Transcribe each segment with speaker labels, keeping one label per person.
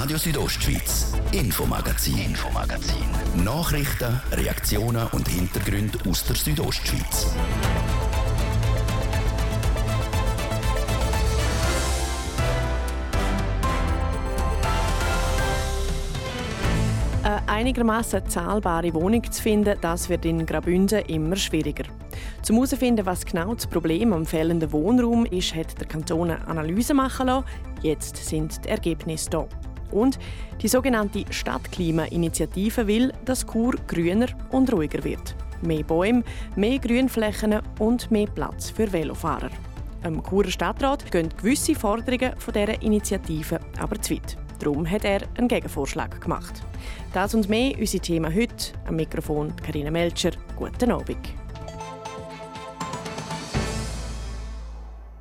Speaker 1: Radio Südostschweiz, Infomagazin, Infomagazin. Nachrichten, Reaktionen und Hintergründe aus der Südostschweiz.
Speaker 2: Eine einigermaßen zahlbare Wohnung zu finden, das wird in Graubünden immer schwieriger. Zum herauszufinden, was genau das Problem am fehlenden Wohnraum ist, hat der Kanton eine Analyse machen lassen. Jetzt sind die Ergebnisse da. Und die sogenannte Stadtklima-Initiative will, dass Chur grüner und ruhiger wird. Mehr Bäume, mehr Grünflächen und mehr Platz für Velofahrer. Am Churer Stadtrat gehen gewisse Forderungen von dieser Initiative aber zu weit. Darum hat er einen Gegenvorschlag gemacht. Das und mehr unsere Themen heute. Am Mikrofon Karina Melcher. Guten Abend.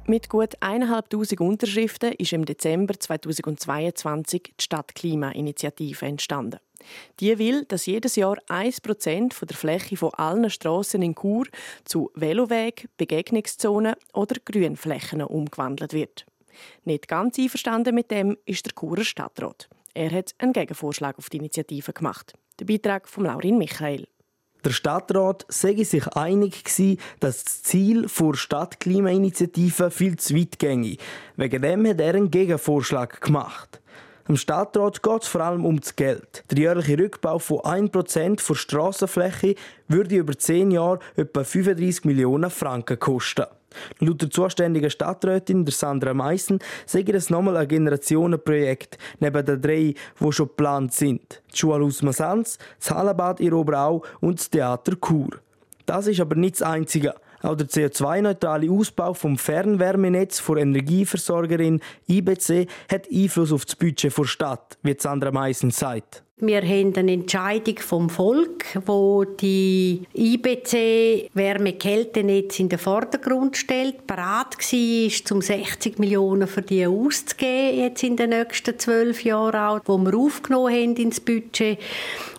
Speaker 2: Mit gut 1'500 Unterschriften ist im Dezember 2022 die Stadtklima-Initiative entstanden. Die will, dass jedes Jahr 1% der Fläche von allen Strassen in Chur zu Veloweg, Begegnungszonen oder Grünflächen umgewandelt wird. Nicht ganz einverstanden mit dem ist der Churer Stadtrat. Er hat einen Gegenvorschlag auf die Initiative gemacht. Der Beitrag von Laurin Michael.
Speaker 3: Der Stadtrat sei sich einig gewesen, dass das Ziel der Stadtklimainitiative viel zu weit ginge. Wegen dem hat er einen Gegenvorschlag gemacht. Im Stadtrat geht es vor allem um das Geld. Der jährliche Rückbau von 1% der Strassenfläche würde über 10 Jahre etwa 35 Millionen Franken kosten. Laut der zuständigen Stadträtin, der Sandra Meissen, sei das nochmal ein Generationenprojekt neben den drei, die schon geplant sind. Die Schule aus Masanz, das Hallenbad in Oberau und das Theater Chur. Das ist aber nicht das Einzige. Auch der CO2-neutrale Ausbau vom Fernwärmenetz vor Energieversorgerin IBC hat Einfluss auf das Budget der Stadt, wie Sandra Meissen sagt.
Speaker 4: Wir haben eine Entscheidung vom Volk, wo die IBC Wärme-Kältenetz in den Vordergrund stellt. Bereit war, um 60 Millionen für die auszugeben, jetzt in den nächsten zwölf Jahren, wo wir aufgenommen haben ins Budget.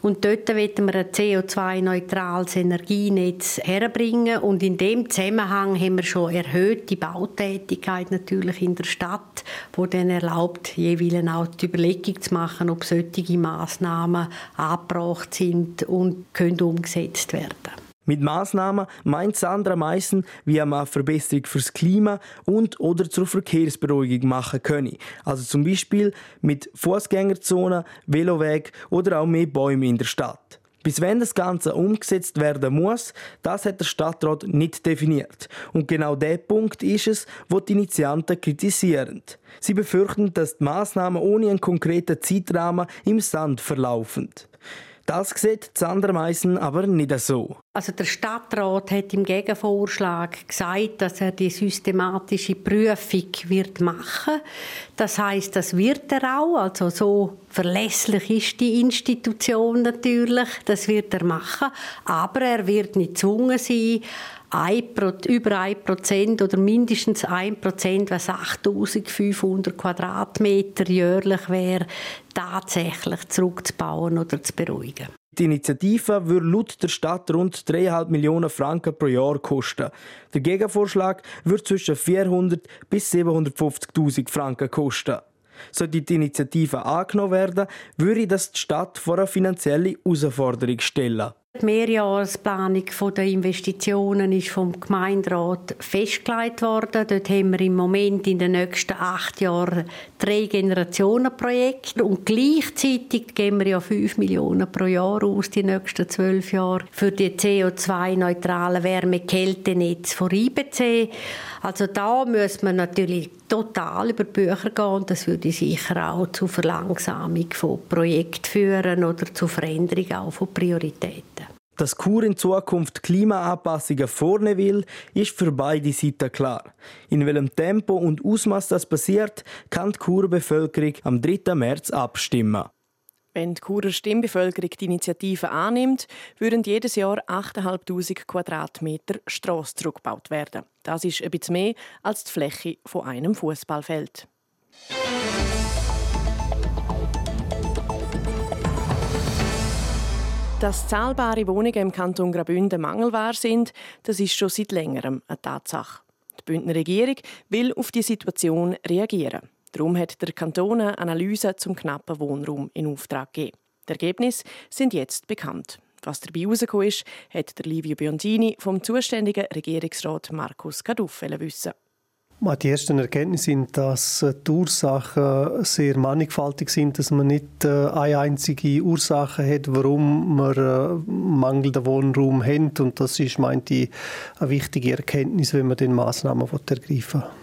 Speaker 4: Und dort wollen wir ein CO2-neutrales Energienetz herbringen. Und in dem Zusammenhang haben wir schon erhöhte Bautätigkeit natürlich in der Stadt, wo dann erlaubt, jeweils auch die Überlegung zu machen, ob solche Maßnahmen angebracht sind und können umgesetzt werden.
Speaker 3: Mit Maßnahmen meint Sandra Meissen, wie man Verbesserung fürs Klima und oder zur Verkehrsberuhigung machen könne. Also zum Beispiel mit Fußgängerzonen, Veloweg oder auch mehr Bäume in der Stadt. Bis wenn das Ganze umgesetzt werden muss, das hat der Stadtrat nicht definiert. Und genau der Punkt ist es, wo die Initianten kritisieren. Sie befürchten, dass die Maßnahmen ohne einen konkreten Zeitrahmen im Sand verlaufen. Das sieht Sandra Meissen aber nicht so.
Speaker 4: Also der Stadtrat hat im Gegenvorschlag gesagt, dass er die systematische Prüfung wird machen. Das heißt, das wird er auch. Also so verlässlich ist die Institution natürlich. Das wird er machen. Aber er wird nicht gezwungen sein, über 1% oder mindestens 1%, was 8500 Quadratmeter jährlich wäre, tatsächlich zurückzubauen oder zu beruhigen.
Speaker 3: Die Initiative würde laut der Stadt rund 3,5 Millionen Franken pro Jahr kosten. Der Gegenvorschlag würde zwischen 400 bis 750.000 Franken kosten. Sollte die Initiative angenommen werden, würde das die Stadt vor eine finanzielle Herausforderung stellen.
Speaker 4: Die Mehrjahresplanung der Investitionen ist vom Gemeinderat festgelegt worden. Dort haben wir im Moment in den nächsten acht Jahren drei Generationenprojekte und gleichzeitig geben wir ja fünf Millionen pro Jahr aus die nächsten zwölf Jahre für die CO2-neutrale Wärme-Kältenetz von IBC. Also da muss man natürlich total über die Bücher gehen und das würde sicher auch zu Verlangsamung von Projekten führen oder zu Veränderung auch von Prioritäten.
Speaker 3: Dass Kur in Zukunft Klimaanpassungen vornehmen will, ist für beide Seiten klar. In welchem Tempo und Ausmaß das passiert, kann die Churer Bevölkerung am 3. März abstimmen.
Speaker 2: Wenn die Churer Stimmbevölkerung die Initiative annimmt, würden jedes Jahr 8'500 Quadratmeter Strasse zurückgebaut werden. Das ist ein bisschen mehr als die Fläche von einem Fußballfeld. Dass zahlbare Wohnungen im Kanton Graubünden mangelbar sind, das ist schon seit längerem eine Tatsache. Die Bündner Regierung will auf die Situation reagieren. Darum hat der Kanton eine Analyse zum knappen Wohnraum in Auftrag gegeben. Die Ergebnisse sind jetzt bekannt. Was dabei herausgekommen ist, hat der Livio Biondini vom zuständigen Regierungsrat Markus Kaduff wissen.
Speaker 5: Die ersten Erkenntnisse sind, dass äh, die Ursachen sehr mannigfaltig sind, dass man nicht äh, eine einzige Ursache hat, warum man äh, mangelnden Wohnraum hat. Und das ist, meinte ich, eine wichtige Erkenntnis, wenn man den Massnahmen ergreifen will.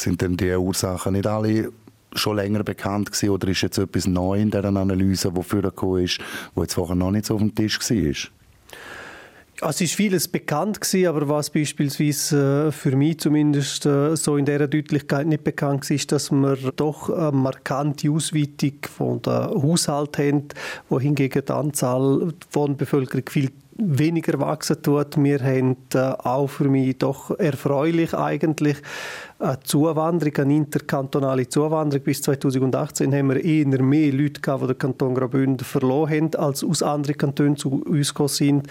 Speaker 6: Sind denn die Ursachen nicht alle schon länger bekannt gewesen, oder ist jetzt etwas neu in dieser Analyse, die vorgekommen ist, wo jetzt vorher noch nicht so auf dem Tisch war?
Speaker 5: Es ist vieles bekannt gewesen, aber was beispielsweise äh, für mich zumindest äh, so in dieser Deutlichkeit nicht bekannt war, ist, dass wir doch eine markante Ausweitung von der Haushalt haben, wohingegen die Anzahl von Bevölkerung viel weniger wachsen tut. Wir haben äh, auch für mich doch erfreulich eigentlich Zuwanderung, eine interkantonale Zuwanderung. Bis 2018 haben wir eher mehr Leute gehabt, die den Kanton Graubünden verloren haben, als aus anderen Kantonen zu uns gekommen sind.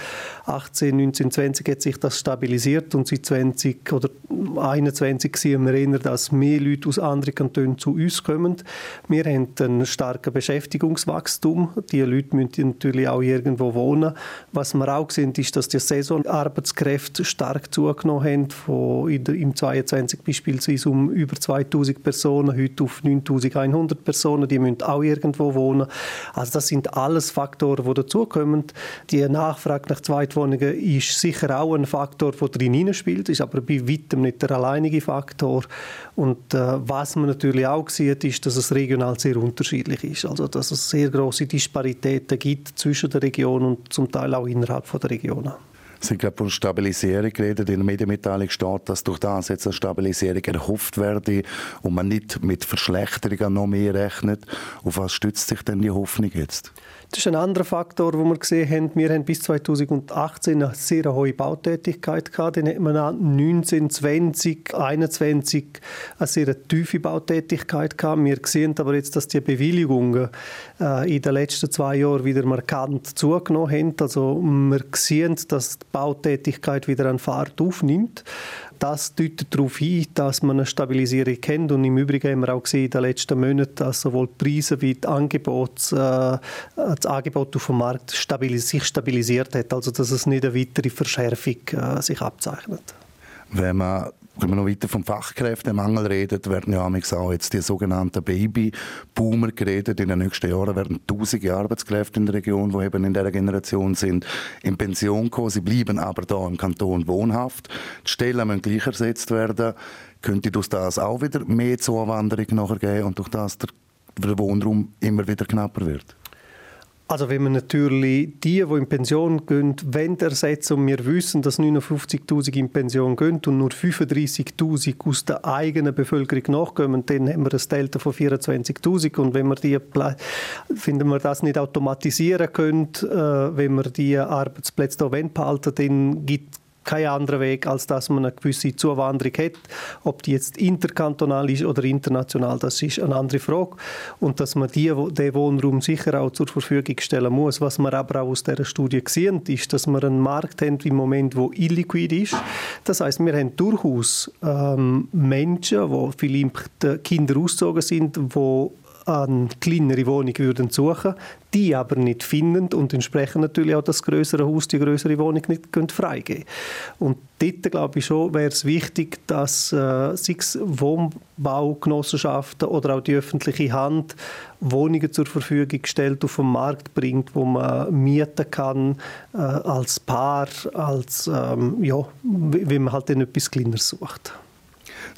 Speaker 5: 18, 19, 20 hat sich das stabilisiert und seit 20 oder 21 sehen wir eher, dass mehr Leute aus anderen Kantonen zu uns kommen. Wir haben einen starken Beschäftigungswachstum. Die Leute müssen natürlich auch irgendwo wohnen. Was wir auch sehen, ist, dass die Saisonarbeitskräfte stark zugenommen haben, von im 22 beispielsweise beispielsweise um über 2000 Personen, heute auf 9100 Personen, die müssen auch irgendwo wohnen. Also das sind alles Faktoren, die dazukommen. Die Nachfrage nach Zweitwohnungen ist sicher auch ein Faktor, der drin spielt, ist aber bei weitem nicht der alleinige Faktor. Und äh, was man natürlich auch sieht, ist, dass es regional sehr unterschiedlich ist. Also dass es sehr große Disparitäten gibt zwischen den Regionen und zum Teil auch innerhalb der Regionen.
Speaker 6: Sie haben von Stabilisierung geredet. In der Medienmitteilung steht, dass durch das jetzt eine Stabilisierung erhofft werde und man nicht mit Verschlechterungen noch mehr rechnet. Auf was stützt sich denn die Hoffnung jetzt?
Speaker 5: Das ist ein anderer Faktor, wo wir gesehen haben. Wir haben bis 2018 eine sehr hohe Bautätigkeit gehabt. Dann hat man 19, 20, 21 eine sehr tiefe Bautätigkeit gehabt. Wir sehen aber jetzt, dass die Bewilligungen äh, in den letzten zwei Jahren wieder markant zugenommen haben. Also wir sehen, dass die Bautätigkeit wieder an Fahrt aufnimmt. Das deutet darauf hin, dass man eine Stabilisierung kennt. Und im Übrigen haben wir auch gesehen in den letzten Monaten, dass sowohl die Preise wie die Angebots, äh, das Angebot auf dem Markt stabilis sich stabilisiert hat. Also dass es nicht eine weitere Verschärfung äh, sich abzeichnet.
Speaker 6: Wenn man wenn man noch weiter vom Fachkräftemangel redet, werden ja auch jetzt die sogenannten Babyboomer geredet. In den nächsten Jahren werden tausende Arbeitskräfte in der Region, die eben in dieser Generation sind, in Pension kommen. Sie bleiben aber da im Kanton wohnhaft. Die Stellen müssen gleich ersetzt werden. Könnte durch das auch wieder mehr Zuwanderung nachher geben und durch das der Wohnraum immer wieder knapper wird?
Speaker 5: Also wenn man natürlich die, die in Pension gehen, wenn ersetzen und wir wissen, dass 59'000 in Pension gehen und nur 35'000 aus der eigenen Bevölkerung nachkommen, dann haben wir ein Delta von 24'000 und wenn wir die, finden wir das nicht automatisieren können, äh, wenn wir die Arbeitsplätze hier behalten, dann gibt kein anderer Weg, als dass man eine gewisse Zuwanderung hat. Ob die jetzt interkantonal ist oder international, das ist eine andere Frage. Und dass man die, den Wohnraum sicher auch zur Verfügung stellen muss. Was wir aber auch aus dieser Studie sehen, ist, dass wir einen Markt haben im Moment, der illiquid ist. Das heißt, wir haben durchaus ähm, Menschen, die vielleicht Kinder ausgezogen sind, die eine kleinere Wohnung würden suchen, die aber nicht finden und entsprechend natürlich auch das größere Haus, die größere Wohnung nicht können freigeben Und dort, glaube ich schon, wäre es wichtig, dass äh, sei es Wohnbaugenossenschaften oder auch die öffentliche Hand Wohnungen zur Verfügung stellt, auf den Markt bringt, wo man mieten kann äh, als Paar, als ähm, ja, wie man halt dann etwas Kleineres sucht.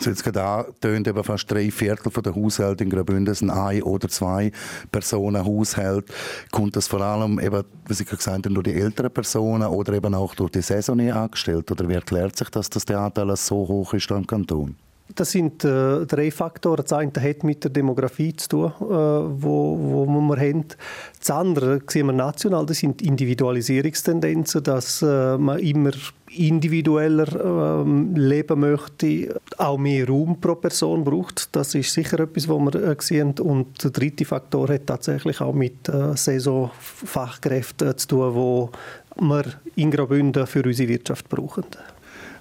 Speaker 6: So jetzt gerade angetönt, eben fast drei Viertel der Haushalte in Graubünden sind ein- oder zwei Personen Haushalt. Kommt das vor allem eben, wie Sie gesagt haben, durch die älteren Personen oder eben auch durch die saisonnier Angestellten? Oder wie erklärt sich das, dass der Anteil so hoch ist im Kanton?
Speaker 5: Das sind äh, drei Faktoren. Das eine hat mit der Demografie zu tun, äh, wo, wo wir haben. Das andere sehen wir national, das sind Individualisierungstendenzen, dass äh, man immer individueller ähm, leben möchte, auch mehr Raum pro Person braucht. Das ist sicher etwas, was wir äh, sehen. Und der dritte Faktor hat tatsächlich auch mit äh, Saisonfachkräften zu tun, die wir in Graubünden für unsere Wirtschaft brauchen.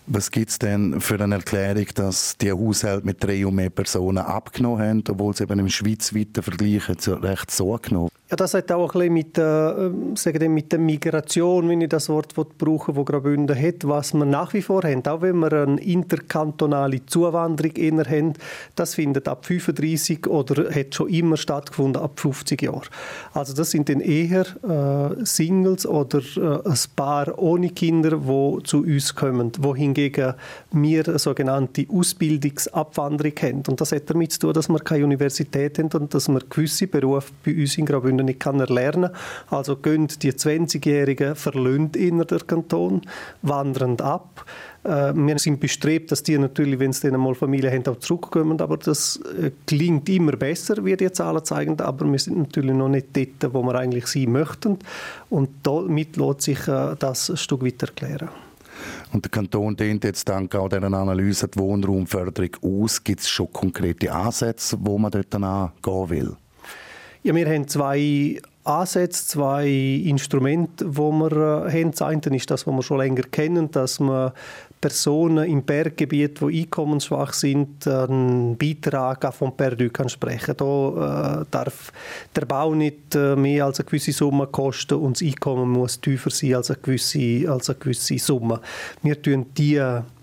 Speaker 6: Was gibt es denn für eine Erklärung, dass die Haushalte mit drei und mehr Personen abgenommen haben, obwohl sie eben im schweizweiten Vergleich recht so genommen
Speaker 5: ja, das hat auch ein bisschen mit, äh, sagen mit der Migration, wenn ich das Wort brauche, wo Graubünden hat, was wir nach wie vor haben. Auch wenn wir eine interkantonale Zuwanderung inner haben, das findet ab 35 oder hat schon immer stattgefunden ab 50 Jahren. Also das sind dann eher äh, Singles oder äh, ein Paar ohne Kinder, die zu uns kommen, wohingegen wir eine sogenannte Ausbildungsabwanderung haben. Und das hat damit zu tun, dass wir keine Universität haben und dass wir gewisse Berufe bei uns in Graubünden Kantonen nicht kann erlernen kann. Also gehen die 20-Jährigen verlöhnt inner der Kanton, wandern ab. Äh, wir sind bestrebt, dass die natürlich, wenn sie dann mal Familie haben, auch zurückkommen. Aber das äh, klingt immer besser, wie die Zahlen zeigen. Aber wir sind natürlich noch nicht dort, wo wir eigentlich sein möchten. Und damit lässt sich äh, das ein Stück weit erklären.
Speaker 6: Und der Kanton dehnt jetzt dank auch dieser Analyse die Wohnraumförderung aus. Gibt es schon konkrete Ansätze, wo man dort gehen will?
Speaker 5: Ja, wir haben zwei Ansätze, zwei Instrumente, die wir äh, haben. Das eine ist das, was wir schon länger kennen, dass man Personen im Berggebiet, die einkommensschwach sind, einen Beitrag von Perdu kann sprechen. Da äh, darf der Bau nicht äh, mehr als eine gewisse Summe kosten und das Einkommen muss tiefer sein als eine gewisse, als eine gewisse Summe. Wir tun die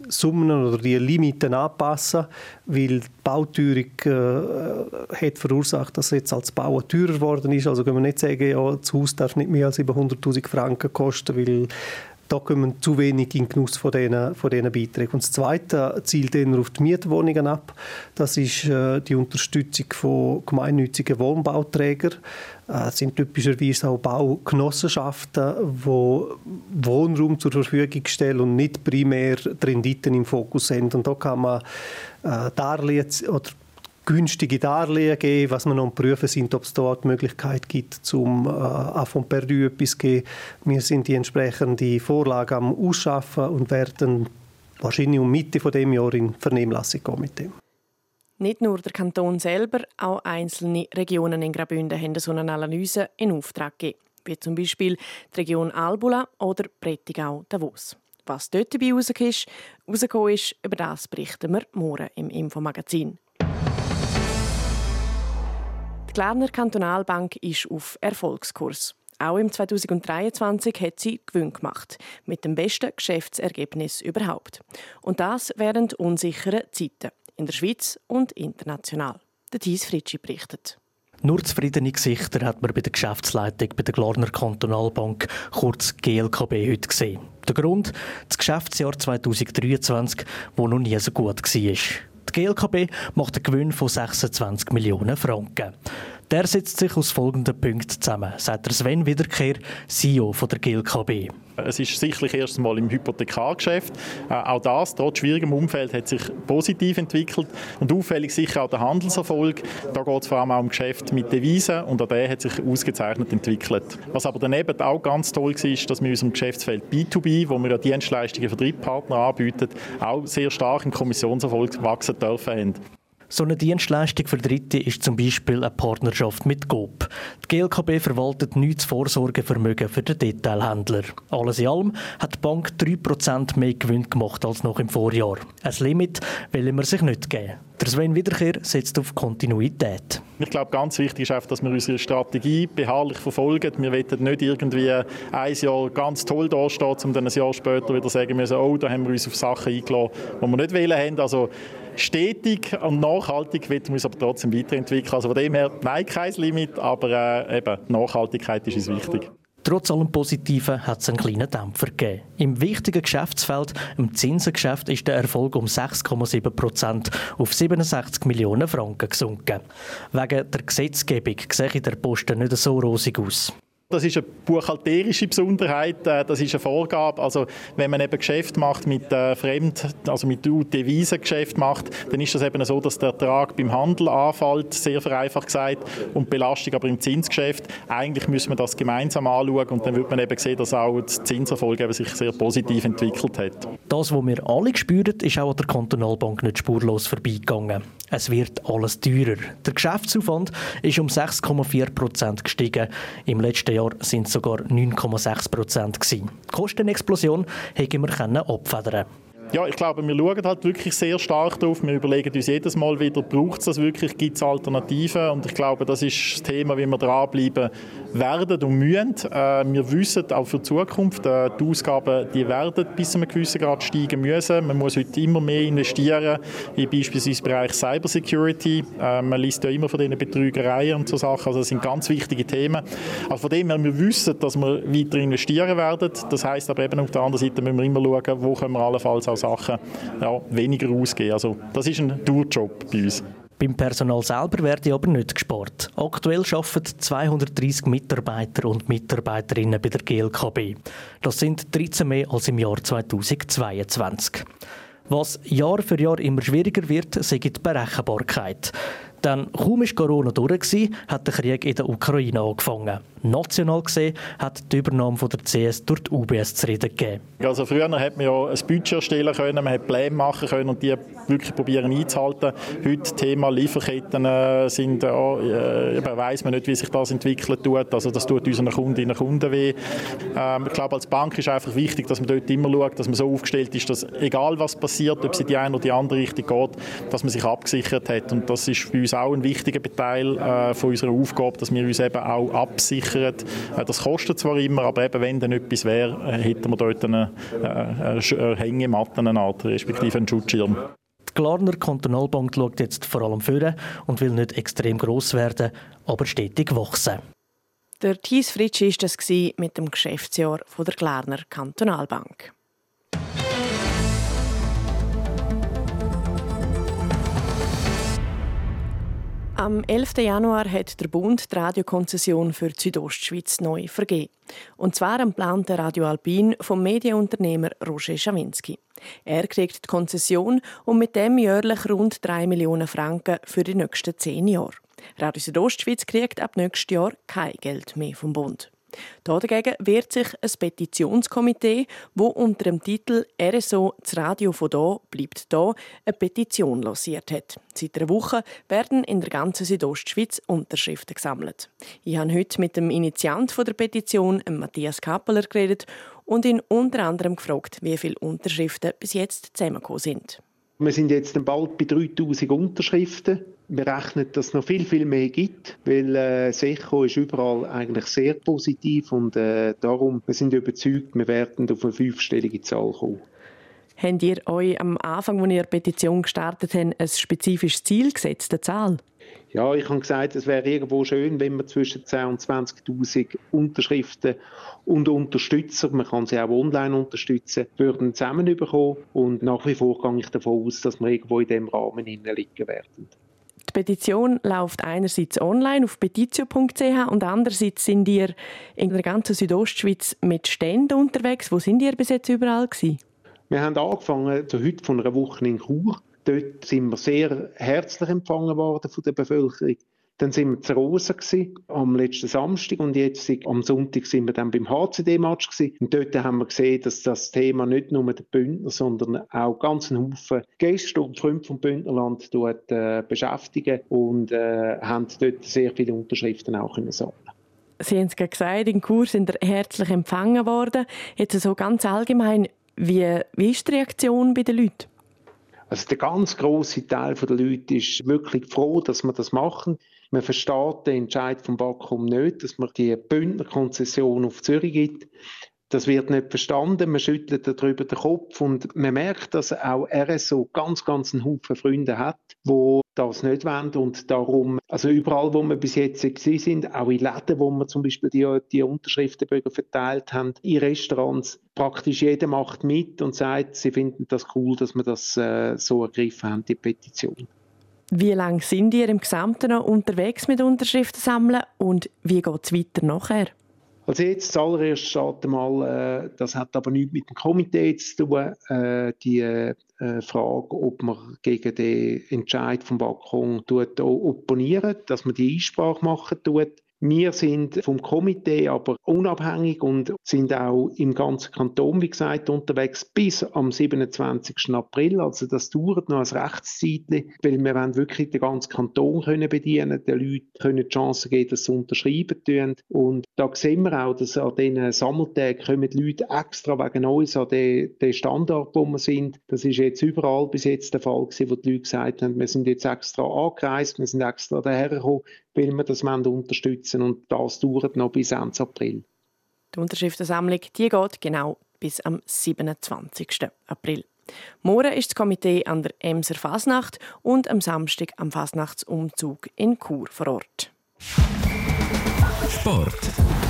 Speaker 5: Summen oder die Limiten anpassen, weil die Bauteuerung äh, hat verursacht, dass jetzt als Bauen teurer geworden ist. Also können wir nicht sagen, ja, das Haus darf nicht mehr als 700'000 Franken kosten, weil da kommen zu wenig in Genuss von diesen, von diesen Beiträgen. Und das Zweite zielt dann auf die Mietwohnungen ab. Das ist äh, die Unterstützung von gemeinnützigen Wohnbauträgern. Äh, es sind typischerweise auch Baugenossenschaften, die Wohnraum zur Verfügung stellen und nicht primär die Renditen im Fokus sind. Und da kann man äh, Darlehen oder günstige Darlehen geben. Was wir noch prüfen sind, ob es dort die Möglichkeit gibt, zum äh, von perdu etwas zu geben. Wir sind die entsprechende Vorlage am Ausschaffen und werden wahrscheinlich um Mitte von dem Jahr in Vernehmlassung gehen mit dem.
Speaker 2: Nicht nur der Kanton selber, auch einzelne Regionen in Graubünden haben so eine Analyse in Auftrag gegeben, wie zum Beispiel die Region Albula oder Prättigau-Davos. Was dort dabei rausgekommen ist, über das berichten wir morgen im Infomagazin. Die Glarner Kantonalbank ist auf Erfolgskurs. Auch im 2023 hat sie Gewinn gemacht, mit dem besten Geschäftsergebnis überhaupt. Und das während unsicheren Zeiten in der Schweiz und international. Der Thies Fritschi berichtet.
Speaker 7: Nur zufriedene Gesichter hat man bei der Geschäftsleitung bei der Glarner Kantonalbank, kurz GLKB, heute gesehen. Der Grund? Das Geschäftsjahr 2023, wo noch nie so gut war. Die GLKB macht einen Gewinn von 26 Millionen Franken. Der setzt sich aus folgenden Punkten zusammen, sagt Sven Wiederkehr, CEO von der GLKB.
Speaker 8: Es ist sicherlich erst einmal im Hypothekargeschäft. Äh, auch das, trotz schwierigem Umfeld, hat sich positiv entwickelt. Und auffällig sicher auch der Handelserfolg. Da geht es vor allem auch um Geschäft mit Devisen und auch der hat sich ausgezeichnet entwickelt. Was aber daneben auch ganz toll war, ist, dass wir in unserem Geschäftsfeld B2B, wo wir ja Dienstleistungen für Drittpartner anbieten, auch sehr stark im Kommissionserfolg wachsen dürfen haben.
Speaker 7: So eine Dienstleistung für Dritte ist zum Beispiel eine Partnerschaft mit GOP. Die GLKB verwaltet nichts Vorsorgevermögen für den Detailhändler. Alles in allem hat die Bank 3% mehr Gewinn gemacht als noch im Vorjahr. Ein Limit will man sich nicht geben. Der Sven Wiederkehr setzt auf Kontinuität.
Speaker 8: Ich glaube, ganz wichtig ist einfach, dass wir unsere Strategie beharrlich verfolgen. Wir wollen nicht irgendwie ein Jahr ganz toll dastehen, um dann ein Jahr später wieder sagen müssen, oh, da haben wir uns auf Sachen eingeladen, die wir nicht wollen haben. Also stetig und nachhaltig wird man uns aber trotzdem weiterentwickeln. Also von dem her, nein, kein Limit, aber äh, eben, Nachhaltigkeit ist uns wichtig.
Speaker 7: Trotz allem Positiven hat es einen kleinen Dämpfer gegeben. Im wichtigen Geschäftsfeld, im Zinsengeschäft, ist der Erfolg um 6,7 Prozent auf 67 Millionen Franken gesunken. Wegen der Gesetzgebung sehe der Posten nicht so rosig aus.
Speaker 8: Das ist eine buchhalterische Besonderheit, äh, das ist eine Vorgabe. Also wenn man eben Geschäft macht mit äh, Fremd, also mit Devisengeschäft macht, dann ist das eben so, dass der Ertrag beim Handel anfällt, sehr vereinfacht gesagt, und die Belastung aber im Zinsgeschäft. Eigentlich müssen wir das gemeinsam anschauen und dann wird man eben sehen, dass auch der Zinserfolg eben sich sehr positiv entwickelt hat.
Speaker 7: Das, was wir alle gespürt, ist auch an der Kantonalbank nicht spurlos vorbeigegangen. Es wird alles teurer. Der Geschäftsaufwand ist um 6,4 Prozent gestiegen. Im letzten Jahr sind es sogar 9,6 Prozent. Die Kostenexplosion hätten wir abfedern
Speaker 8: Ja, ich glaube, wir schauen halt wirklich sehr stark darauf. Wir überlegen uns jedes Mal wieder, braucht es das wirklich, gibt es Alternativen? Und ich glaube, das ist das Thema, wie wir dranbleiben werden und müssen. Äh, wir wissen auch für die Zukunft, äh, die Ausgaben die werden bis zu einem gewissen Grad steigen müssen. Man muss heute immer mehr investieren in beispielsweise Bereich Cybersecurity. Äh, man liest ja immer von diesen Betrügereien und so Sachen. Also das sind ganz wichtige Themen. Also von dem her, wir wissen, dass wir weiter investieren werden. Das heißt aber eben auf der anderen Seite müssen wir immer schauen, wo können wir allenfalls auch Sachen ja, weniger ausgeben. Also das ist ein Tourjob bei uns.
Speaker 7: Beim Personal selber werde aber nicht gespart. Aktuell arbeiten 230 Mitarbeiter und Mitarbeiterinnen bei der GLKB. Das sind 13 mehr als im Jahr 2022. Was Jahr für Jahr immer schwieriger wird, sei die Berechenbarkeit. Denn kaum war Corona durch, hat der Krieg in der Ukraine angefangen. National gesehen hat die Übernahme von der CS durch die UBS zu reden gegeben.
Speaker 8: Also früher hat man ja ein Budget erstellen können, man hat Pläne machen können und die wirklich probieren einzuhalten. Heute Thema Lieferketten äh, sind, äh, weiß man nicht, wie sich das entwickeln tut. Also das tut unseren Kundinnen und Kunden weh. Ähm, ich glaube, als Bank ist einfach wichtig, dass man dort immer schaut, dass man so aufgestellt ist, dass egal was passiert, ob es in die eine oder die andere Richtung geht, dass man sich abgesichert hat. Und das ist für uns auch ein wichtiger Teil äh, von unserer Aufgabe, dass wir uns eben auch absichern. Äh, das kostet zwar immer, aber eben, wenn dann etwas wäre, äh, hätten wir dort eine, äh, eine Hängematte, eine Art, respektive einen Schutzschirm.
Speaker 7: Die Glarner Kantonalbank schaut jetzt vor allem führen und will nicht extrem gross werden, aber stetig wachsen.
Speaker 2: Der Thies Fritsch war das mit dem Geschäftsjahr der Glarner Kantonalbank. Am 11. Januar hat der Bund die Radiokonzession für die Südostschweiz neu vergeben. Und zwar am geplanten Radio Alpin vom Medienunternehmer Roger Schawinski. Er kriegt die Konzession und mit dem jährlich rund 3 Millionen Franken für die nächsten 10 Jahre. Radio Südostschweiz kriegt ab nächstes Jahr kein Geld mehr vom Bund. Dagegen wehrt sich ein Petitionskomitee, wo unter dem Titel RSO das Radio von da bleibt da eine Petition lanciert hat. Seit einer Woche werden in der ganzen Südostschweiz Unterschriften gesammelt. Ich habe heute mit dem Initiant der Petition, Matthias Kappeler, geredet und ihn unter anderem gefragt, wie viele Unterschriften bis jetzt zusammengekommen sind.
Speaker 9: Wir sind jetzt bald bei 3000 Unterschriften wir rechnen, dass es noch viel, viel mehr gibt, weil äh, Secho ist überall eigentlich sehr positiv und äh, darum, wir sind überzeugt, wir werden auf eine fünfstellige Zahl kommen.
Speaker 2: Habt ihr euch am Anfang, als ihr die Petition gestartet habt, ein spezifisches Ziel gesetzt, eine Zahl?
Speaker 9: Ja, ich habe gesagt, es wäre irgendwo schön, wenn wir zwischen 10.000 und 20.000 Unterschriften und Unterstützer, man kann sie auch online unterstützen, würden zusammenbekommen. Und nach wie vor gehe ich davon aus, dass wir irgendwo in diesem Rahmen liegen werden.
Speaker 2: Petition läuft einerseits online auf petitio.ch und andererseits sind ihr in der ganzen Südostschweiz mit Ständen unterwegs. Wo sind ihr bis jetzt überall gewesen?
Speaker 9: Wir haben angefangen also heute von einer Woche in Chur. Dort sind wir sehr herzlich empfangen worden von der Bevölkerung. Dann sind wir zu Rosen am letzten Samstag und jetzt am Sonntag sind wir dann beim HCD-Match Und dort haben wir gesehen, dass das Thema nicht nur der Bündner, sondern auch ganz einen Haufen Gäste und Freunde vom Bündnerland dort, äh, beschäftigen und äh, haben dort sehr viele Unterschriften auch können sammeln.
Speaker 2: Sie haben es gesagt, in Kurs sind ihr herzlich empfangen worden. Jetzt so ganz allgemein, wie, wie ist die Reaktion bei den Leuten?
Speaker 9: Also der ganz große Teil der Leute ist wirklich froh, dass wir das machen. Man versteht den Entscheid vom Bakum nicht, dass man die Bündnerkonzession auf Zürich gibt. Das wird nicht verstanden, man schüttelt darüber den Kopf und man merkt, dass auch RSO ganz, ganz einen Haufen Freunde hat, wo das nicht wollen und darum, also überall, wo wir bis jetzt gewesen sind, auch in Läden, wo wir zum Beispiel die, die Unterschriftenbögen verteilt haben, in Restaurants, praktisch jeder macht mit und sagt, sie finden das cool, dass wir das äh, so ergriffen haben, die Petition.
Speaker 2: Wie lange sind ihr im Gesamten noch unterwegs mit Unterschriften sammeln und wie geht es weiter nachher?
Speaker 9: Also jetzt zuallererst steht einmal, äh, das hat aber nichts mit dem Komitee zu tun, äh, die äh, Frage, ob man gegen den Entscheid vom Balkon tut, opponieren, dass man die Einsprache machen tut. Wir sind vom Komitee aber unabhängig und sind auch im ganzen Kanton, wie gesagt, unterwegs bis am 27. April. Also das dauert noch ein Rechtszeitchen, weil wir wollen wirklich den ganzen Kanton können bedienen, den Leuten können die Chance geben, dass sie unterschreiben tun. Und da sehen wir auch, dass an diesen Sammeltagen kommen die Leute extra wegen uns an den, den Standort, wo wir sind. Das ist jetzt überall bis jetzt der Fall gewesen, wo die Leute gesagt haben, wir sind jetzt extra angereist, wir sind extra daher gekommen, weil wir das unterstützen wollen. Und das dauert noch bis Ende April.
Speaker 2: Die Unterschriftensammlung die geht genau bis am 27. April. Morgen ist das Komitee an der Emser Fasnacht und am Samstag am Fasnachtsumzug in Chur vor Ort.
Speaker 1: Sport.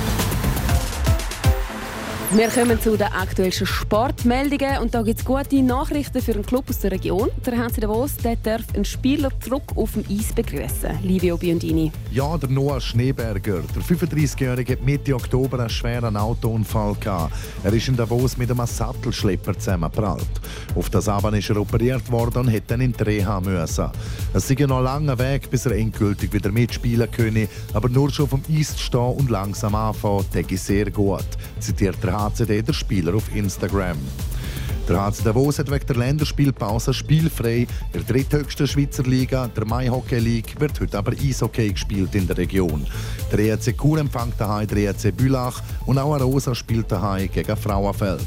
Speaker 10: Wir kommen zu den aktuellsten Sportmeldungen und da gibt es gute Nachrichten für einen Club aus der Region. Der Hansi Davos der darf einen Spieler zurück auf dem Eis begrüßen. Livio Biondini.
Speaker 11: Ja, der Noah Schneeberger. Der 35-Jährige hat Mitte Oktober einen schweren Autounfall gehabt. Er ist in Davos mit einem Sattelschlepper zusammengeprallt. Auf das Abend ist er operiert worden und hätte dann in die Reha müssen. Es ist noch ein langer Weg, bis er endgültig wieder mitspielen könne, aber nur schon vom Eis zu stehen und langsam anfangen, denke ich sehr gut, zitiert der HCD der Spieler auf Instagram. Der HC Davos hat wegen der Länderspielpause spielfrei. In der dritthöchsten Schweizer Liga, der Mai Hockey League, wird heute aber Eishockey gespielt in der Region. Der ERC Chur empfängt daheim der ERC Bülach und auch Rosa spielt daheim gegen Frauenfeld.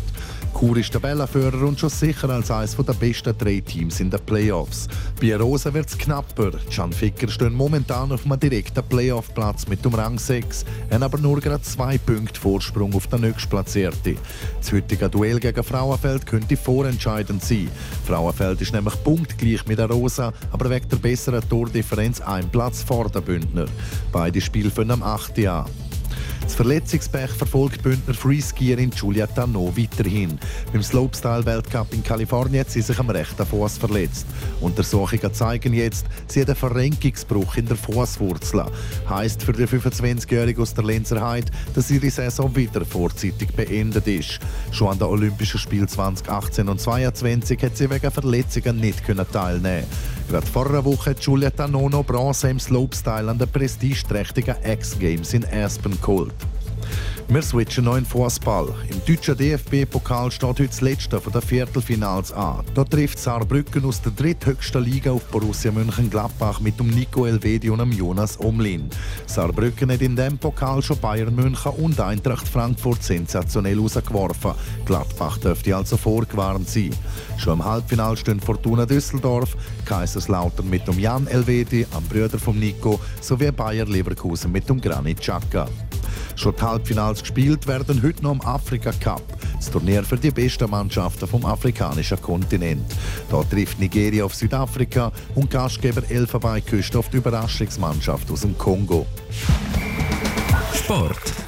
Speaker 11: Chur ist Tabellenführer und schon sicher als eines der besten drei Teams in den Playoffs. Bei Rosa wird es knapper. Can Ficker stehen momentan auf einem direkten Playoff-Platz mit dem Rang 6, haben aber nur gerade zwei Punkte Vorsprung auf den nächstplatzierten. Das heutige Duell gegen Frauenfeld könnte vorentscheidend sein. Frauenfeld ist nämlich punktgleich mit der Rosa, aber wegen der besseren Tordifferenz ein Platz vor der Bündner. Beide Spiele für am 8. Jahr. Das Verletzungspech verfolgt Bündner Freeskierin Julia Tano weiterhin. Beim Slopestyle-Weltcup in Kalifornien hat sie sich am rechten Fuß verletzt. Untersuchungen zeigen jetzt, sie hat einen Verrenkungsbruch in der Fußwurzel. Heißt für die 25-Jährige aus der Lenzerheide, dass ihre Saison wieder vorzeitig beendet ist. Schon an den Olympischen Spielen 2018 und 2022 hat sie wegen Verletzungen nicht teilnehmen Gerade vor einer Woche hat Julia Tanono Bronze im Slopestyle an den prestigeträchtigen X-Games in Aspen geholt. Wir switchen noch in Fußball. Im deutschen DFB-Pokal steht heute das letzte von den Viertelfinals an. Da trifft Saarbrücken aus der dritthöchsten Liga auf Borussia Mönchengladbach mit dem Nico Elvedi und dem Jonas Omlin. Saarbrücken hat in diesem Pokal schon Bayern München und Eintracht Frankfurt sensationell rausgeworfen. Gladbach dürfte also vorgewarnt sein. Schon im Halbfinale stehen Fortuna Düsseldorf, Kaiserslautern mit dem Jan Elvedi, am Brüder von Nico, sowie Bayer Leverkusen mit dem Granit Xhaka. Schon die Halbfinals gespielt werden heute noch im Afrika Cup, das Turnier für die besten Mannschaften vom afrikanischen Kontinent. Da trifft Nigeria auf Südafrika und Gastgeber Elfenbeinküste auf die Überraschungsmannschaft aus dem Kongo.
Speaker 1: Sport.